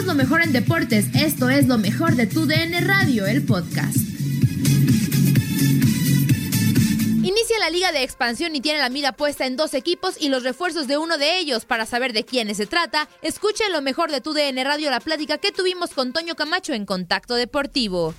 Lo mejor en deportes. Esto es lo mejor de tu DN Radio, el podcast. Inicia la liga de expansión y tiene la mira puesta en dos equipos y los refuerzos de uno de ellos. Para saber de quiénes se trata, escucha lo mejor de tu DN Radio, la plática que tuvimos con Toño Camacho en Contacto Deportivo.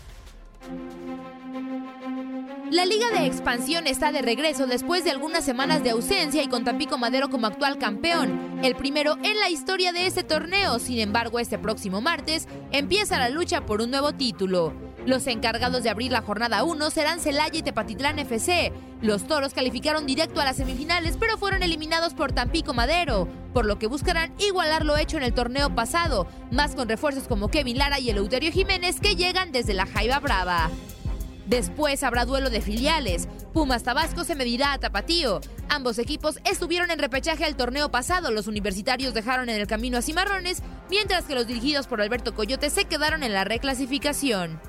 La Liga de Expansión está de regreso después de algunas semanas de ausencia y con Tampico Madero como actual campeón, el primero en la historia de este torneo. Sin embargo, este próximo martes empieza la lucha por un nuevo título. Los encargados de abrir la jornada 1 serán Celaya y Tepatitlán FC. Los toros calificaron directo a las semifinales, pero fueron eliminados por Tampico Madero, por lo que buscarán igualar lo hecho en el torneo pasado, más con refuerzos como Kevin Lara y Eleuterio Jiménez que llegan desde la Jaiba Brava. Después habrá duelo de filiales. Pumas Tabasco se medirá a Tapatío. Ambos equipos estuvieron en repechaje al torneo pasado. Los universitarios dejaron en el camino a Cimarrones, mientras que los dirigidos por Alberto Coyote se quedaron en la reclasificación.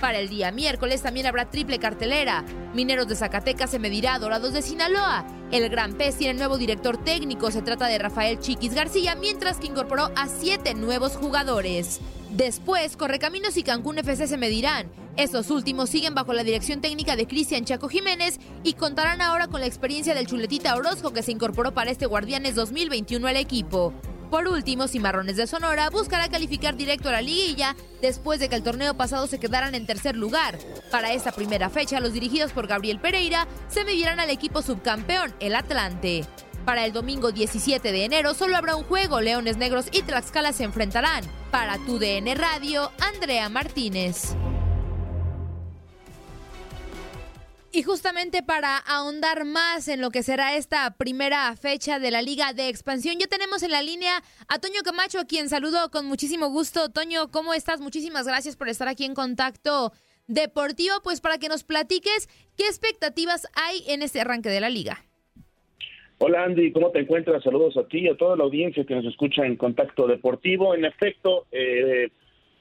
Para el día miércoles también habrá triple cartelera. Mineros de Zacatecas se medirá a Dorados de Sinaloa. El Gran Pez tiene nuevo director técnico. Se trata de Rafael Chiquis García, mientras que incorporó a siete nuevos jugadores. Después, Correcaminos y Cancún FC se medirán. Estos últimos siguen bajo la dirección técnica de Cristian Chaco Jiménez y contarán ahora con la experiencia del Chuletita Orozco que se incorporó para este Guardianes 2021 al equipo. Por último, Cimarrones de Sonora buscará calificar directo a la liguilla después de que el torneo pasado se quedaran en tercer lugar. Para esta primera fecha, los dirigidos por Gabriel Pereira se medirán al equipo subcampeón, el Atlante. Para el domingo 17 de enero solo habrá un juego, Leones Negros y Tlaxcala se enfrentarán. Para tu DN Radio, Andrea Martínez. Y justamente para ahondar más en lo que será esta primera fecha de la Liga de Expansión, ya tenemos en la línea a Toño Camacho, a quien saludo con muchísimo gusto. Toño, ¿cómo estás? Muchísimas gracias por estar aquí en contacto deportivo, pues para que nos platiques qué expectativas hay en este arranque de la liga. Hola Andy, ¿cómo te encuentras? Saludos a ti y a toda la audiencia que nos escucha en Contacto Deportivo. En efecto, eh,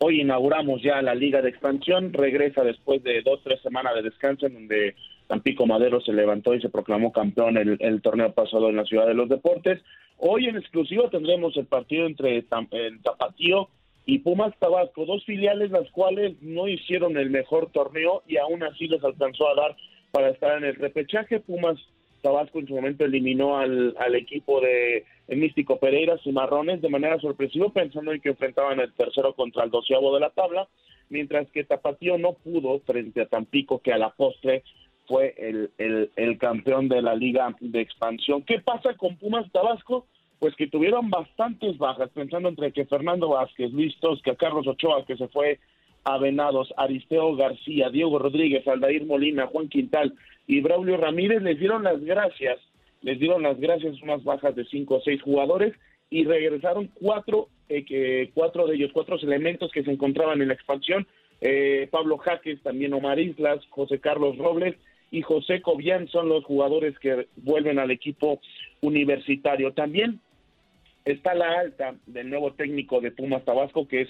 Hoy inauguramos ya la Liga de Expansión, regresa después de dos, tres semanas de descanso en donde Tampico Madero se levantó y se proclamó campeón el, el torneo pasado en la Ciudad de los Deportes. Hoy en exclusiva tendremos el partido entre Tapatío y Pumas Tabasco, dos filiales las cuales no hicieron el mejor torneo y aún así les alcanzó a dar para estar en el repechaje. Pumas Tabasco en su momento eliminó al equipo de Místico Pereira Cimarrones de manera sorpresiva, pensando en que enfrentaban el tercero contra el doceavo de la tabla, mientras que Tapatío no pudo frente a Tampico, que a la postre fue el, el, el campeón de la liga de expansión. ¿Qué pasa con Pumas Tabasco? pues que tuvieron bastantes bajas, pensando entre que Fernando Vázquez, Luis Tosca, Carlos Ochoa, que se fue a Venados, Aristeo García, Diego Rodríguez, Aldair Molina, Juan Quintal y Braulio Ramírez, les dieron las gracias, les dieron las gracias unas bajas de cinco o seis jugadores y regresaron cuatro, eh, que, cuatro de ellos, cuatro elementos que se encontraban en la expansión, eh, Pablo Jaques, también Omar Islas, José Carlos Robles y José Cobian son los jugadores que vuelven al equipo universitario. También está la alta del nuevo técnico de Pumas Tabasco, que es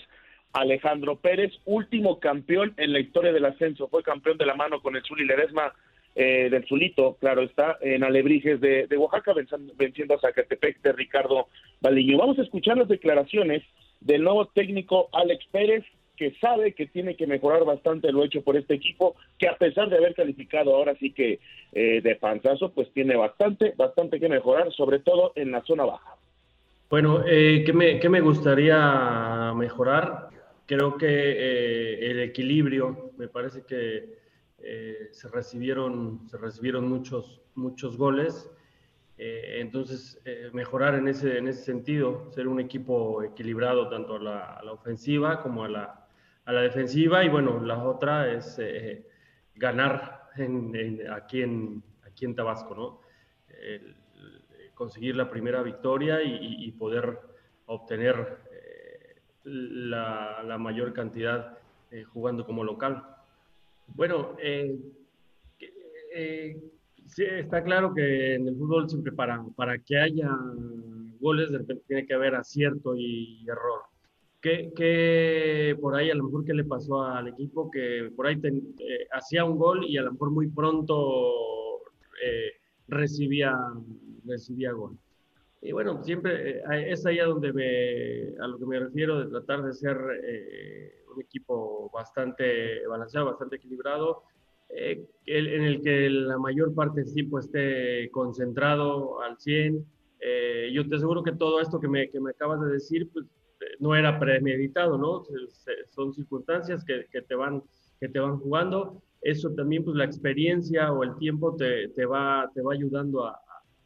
Alejandro Pérez, último campeón en la historia del ascenso. Fue campeón de la mano con el Zuli Ledesma eh, del Zulito, claro está, en Alebrijes de, Oaxaca, venciendo, a Zacatepec de Ricardo Baliño. Vamos a escuchar las declaraciones del nuevo técnico Alex Pérez, que sabe que tiene que mejorar bastante lo hecho por este equipo, que a pesar de haber calificado ahora sí que eh, de panzazo, pues tiene bastante, bastante que mejorar, sobre todo en la zona baja. Bueno, eh, ¿qué, me, ¿qué, me, gustaría mejorar? Creo que eh, el equilibrio, me parece que eh, se recibieron, se recibieron muchos, muchos goles. entonces, mejorar en ese, en ese sentido, ser un equipo equilibrado tanto a la, ofensiva como a la, a la defensiva y bueno, la otra es eh, ganar aquí, en, aquí en Tabasco, ¿no? conseguir la primera victoria y, poder obtener eh, la, mayor cantidad eh, jugando como local. Bueno, sí, está claro que en el fútbol siempre para, para que haya goles de repente tiene que haber acierto y error. ¿Qué, por ahí a lo mejor qué le pasó al equipo que por ahí eh, hacía un gol y a lo mejor muy pronto eh, recibía, recibía gol? Y bueno, siempre eh, es ahí a donde a lo que me refiero de tratar de ser un equipo bastante balanceado, bastante equilibrado, en el que la mayor parte del tiempo esté concentrado al 100. yo te aseguro que todo esto que me, que me acabas de decir, pues no era premeditado, ¿no? Son circunstancias que, te van, que te van jugando. Eso también, pues la experiencia o el tiempo te, te va, te va ayudando a,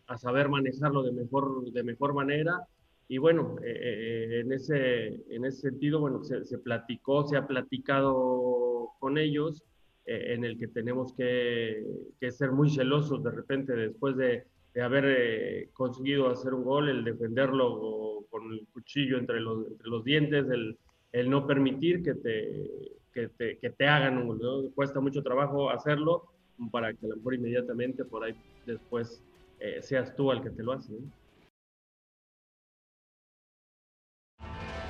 a, saber manejarlo de mejor, de mejor manera. Y bueno, eh, eh, en, ese, en ese sentido, bueno, se, platicó, se ha platicado con ellos, eh, en el que tenemos que, ser muy celosos de repente después de, de haber eh, conseguido hacer un gol, el defenderlo con el cuchillo entre los, entre los dientes, el, el no permitir que te, que te, que te hagan un gol. Cuesta mucho trabajo hacerlo para que a lo mejor inmediatamente por ahí después seas tú el que te lo hace.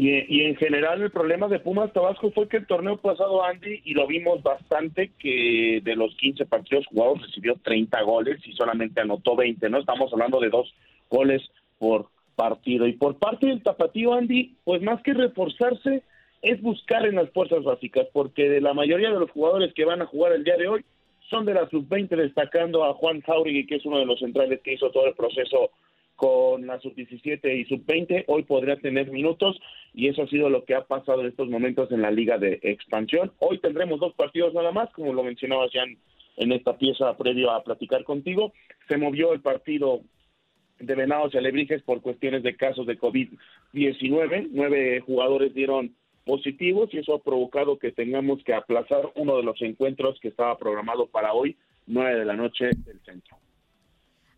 Y, en general el problema de Pumas Tabasco fue que el torneo pasado, Andy, y lo vimos bastante, que de los 15 partidos jugados recibió 30 goles y solamente anotó 20, ¿no? Estamos hablando de dos goles por partido. Y por parte del tapatío, Andy, pues más que reforzarse, es buscar en las fuerzas básicas, porque de la mayoría de los jugadores que van a jugar el día de hoy son de la sub-20, destacando a Juan Jauregui, que es uno de los centrales que hizo todo el proceso con la sub-17 y sub-20, hoy podría tener minutos y eso ha sido lo que ha pasado en estos momentos en la liga de expansión. Hoy tendremos dos partidos nada más, como lo mencionabas ya en, esta pieza previo a platicar contigo. Se movió el partido de Venados y Alebrijes por cuestiones de casos de COVID-19. Nueve jugadores dieron positivos y eso ha provocado que tengamos que aplazar uno de los encuentros que estaba programado para hoy, nueve de la noche del centro.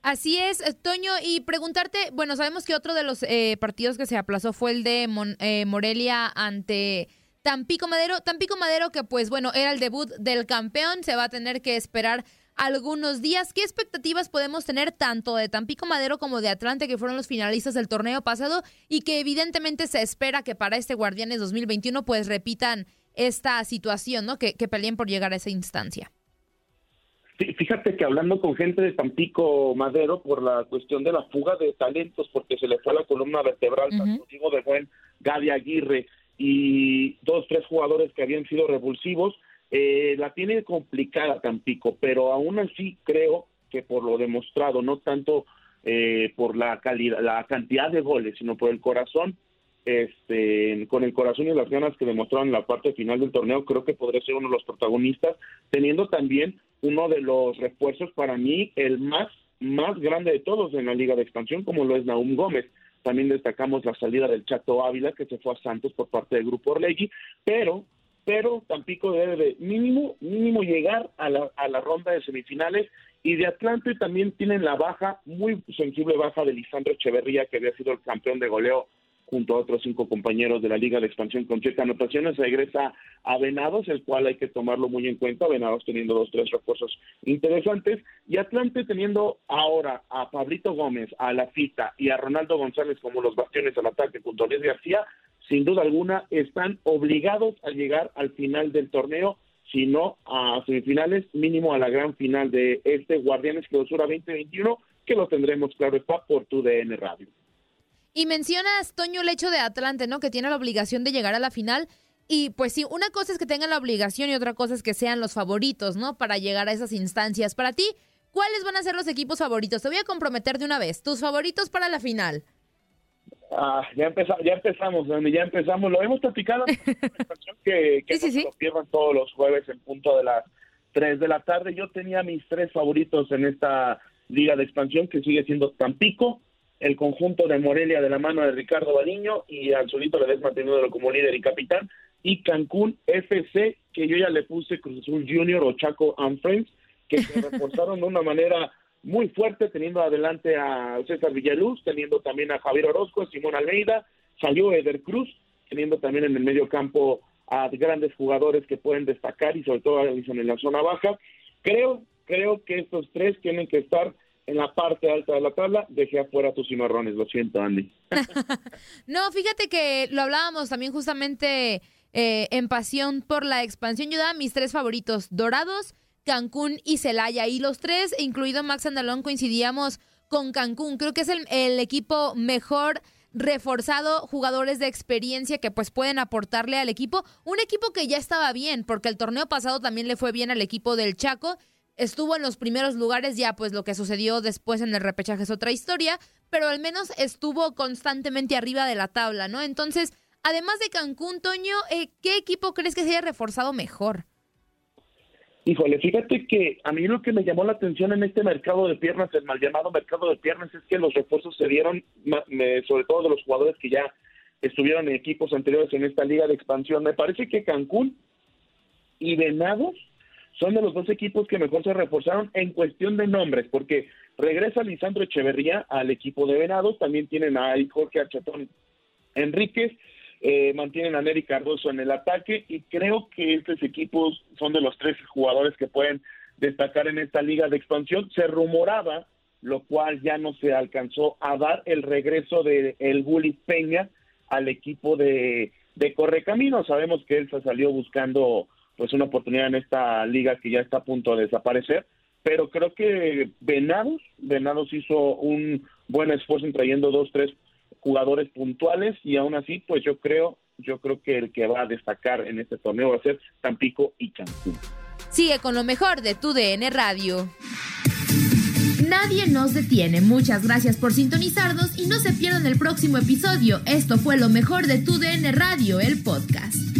Así es, eh, Toño, y preguntarte, bueno, sabemos que otro de los eh, partidos que se aplazó fue el de eh, Morelia ante Tampico Madero. Tampico Madero que pues bueno, era el debut del campeón, se va a tener que esperar algunos días. ¿Qué expectativas podemos tener tanto de Tampico Madero como de Atlante, que fueron los finalistas del torneo pasado y que evidentemente se espera que para este Guardianes 2021 pues repitan esta situación, ¿no? Que, que peleen por llegar a esa instancia. Fíjate que hablando con gente de Tampico Madero por la cuestión de la fuga de talentos, porque se le fue la columna vertebral, tanto Diego de Buen, Gaby Aguirre y dos, tres jugadores que habían sido revulsivos, eh, la tiene complicada Tampico, pero aún así creo que por lo demostrado, no tanto eh, por la calidad, la cantidad de goles, sino por el corazón, este, con el corazón y las ganas que demostraron en la parte final del torneo, creo que podría ser uno de los protagonistas, teniendo también uno de los refuerzos para mí el más más grande de todos en la Liga de Expansión, como lo es Naum Gómez. También destacamos la salida del Chato Ávila, que se fue a Santos por parte del Grupo Orlegui, pero pero Tampico debe de mínimo, mínimo llegar a la, a la ronda de semifinales y de Atlante también tienen la baja, muy sensible baja de Lisandro Echeverría, que había sido el campeón de goleo junto a otros cinco compañeros de la Liga de Expansión con siete anotaciones, regresa a Venados, el cual hay que tomarlo muy en cuenta, Venados teniendo dos, tres refuerzos interesantes, y Atlante teniendo ahora a Pablito Gómez, a La Fita y a Ronaldo González como los bastiones al ataque junto a Luis García, sin duda alguna están obligados a llegar al final del torneo, si no a semifinales, mínimo a la gran final de este Guardianes Clausura 2021, que lo tendremos, claro está, por tu DN Radio. Y mencionas, Toño, el hecho de Atlante, ¿no? Que tiene la obligación de llegar a la final. Y pues sí, una cosa es que tengan la obligación y otra cosa es que sean los favoritos, ¿no? Para llegar a esas instancias. Para ti, ¿cuáles van a ser los equipos favoritos? Te voy a comprometer de una vez. Tus favoritos para la final. Ah, ya, empezamos, ya empezamos, ya empezamos. Lo hemos platicado. que que sí, lo pierdan todos los jueves en punto de las 3 de la tarde. Yo tenía mis tres favoritos en esta liga de expansión que sigue siendo Tampico, el conjunto de Morelia de la mano de Ricardo Baliño y al solito le des mantenido como líder y capitán, y Cancún FC, que yo ya le puse Cruz Azul Junior o Chaco and Friends, que se reforzaron de una manera muy fuerte, teniendo adelante a César Villaluz, teniendo también a Javier Orozco, a Simón Almeida, salió Eder Cruz, teniendo también en el medio campo a grandes jugadores que pueden destacar y sobre todo en la zona baja. Creo, creo que estos tres tienen que estar en la parte alta de la tabla, dejé afuera tus cimarrones, lo siento, Andy. no, fíjate que lo hablábamos también justamente eh, en pasión por la expansión. Yo daba mis tres favoritos, Dorados, Cancún y Celaya. Y los tres, incluido Max Andalón, coincidíamos con Cancún. Creo que es el, el equipo mejor reforzado, jugadores de experiencia que pues pueden aportarle al equipo. Un equipo que ya estaba bien, porque el torneo pasado también le fue bien al equipo del Chaco estuvo en los primeros lugares, ya pues lo que sucedió después en el repechaje es otra historia, pero al menos estuvo constantemente arriba de la tabla, ¿no? Entonces, además de Cancún, Toño, eh, ¿qué equipo crees que se haya reforzado mejor? Híjole, fíjate que a mí lo que me llamó la atención en este mercado de piernas, el mal llamado mercado de piernas, es que los refuerzos se dieron, sobre todo de los jugadores que ya estuvieron en equipos anteriores en esta liga de expansión. Me parece que Cancún y Venados son de los dos equipos que mejor se reforzaron en cuestión de nombres, porque regresa Lisandro Echeverría al equipo de Venados, también tienen a Jorge Achatón Enríquez, eh, mantienen a Neri Cardoso en el ataque y creo que estos equipos son de los tres jugadores que pueden destacar en esta liga de expansión. Se rumoraba, lo cual ya no se alcanzó a dar, el regreso de el Bully Peña al equipo de, de Correcamino. Sabemos que él se salió buscando pues una oportunidad en esta liga que ya está a punto de desaparecer, pero creo que Venados, Venados hizo un buen esfuerzo en trayendo dos, tres jugadores puntuales y aún así, pues yo creo, yo creo que el que va a destacar en este torneo va a ser Tampico y Cancún. Sigue con lo mejor de tu DN Radio. Nadie nos detiene. Muchas gracias por sintonizarnos y no se pierdan el próximo episodio. Esto fue lo mejor de tu DN Radio, el podcast.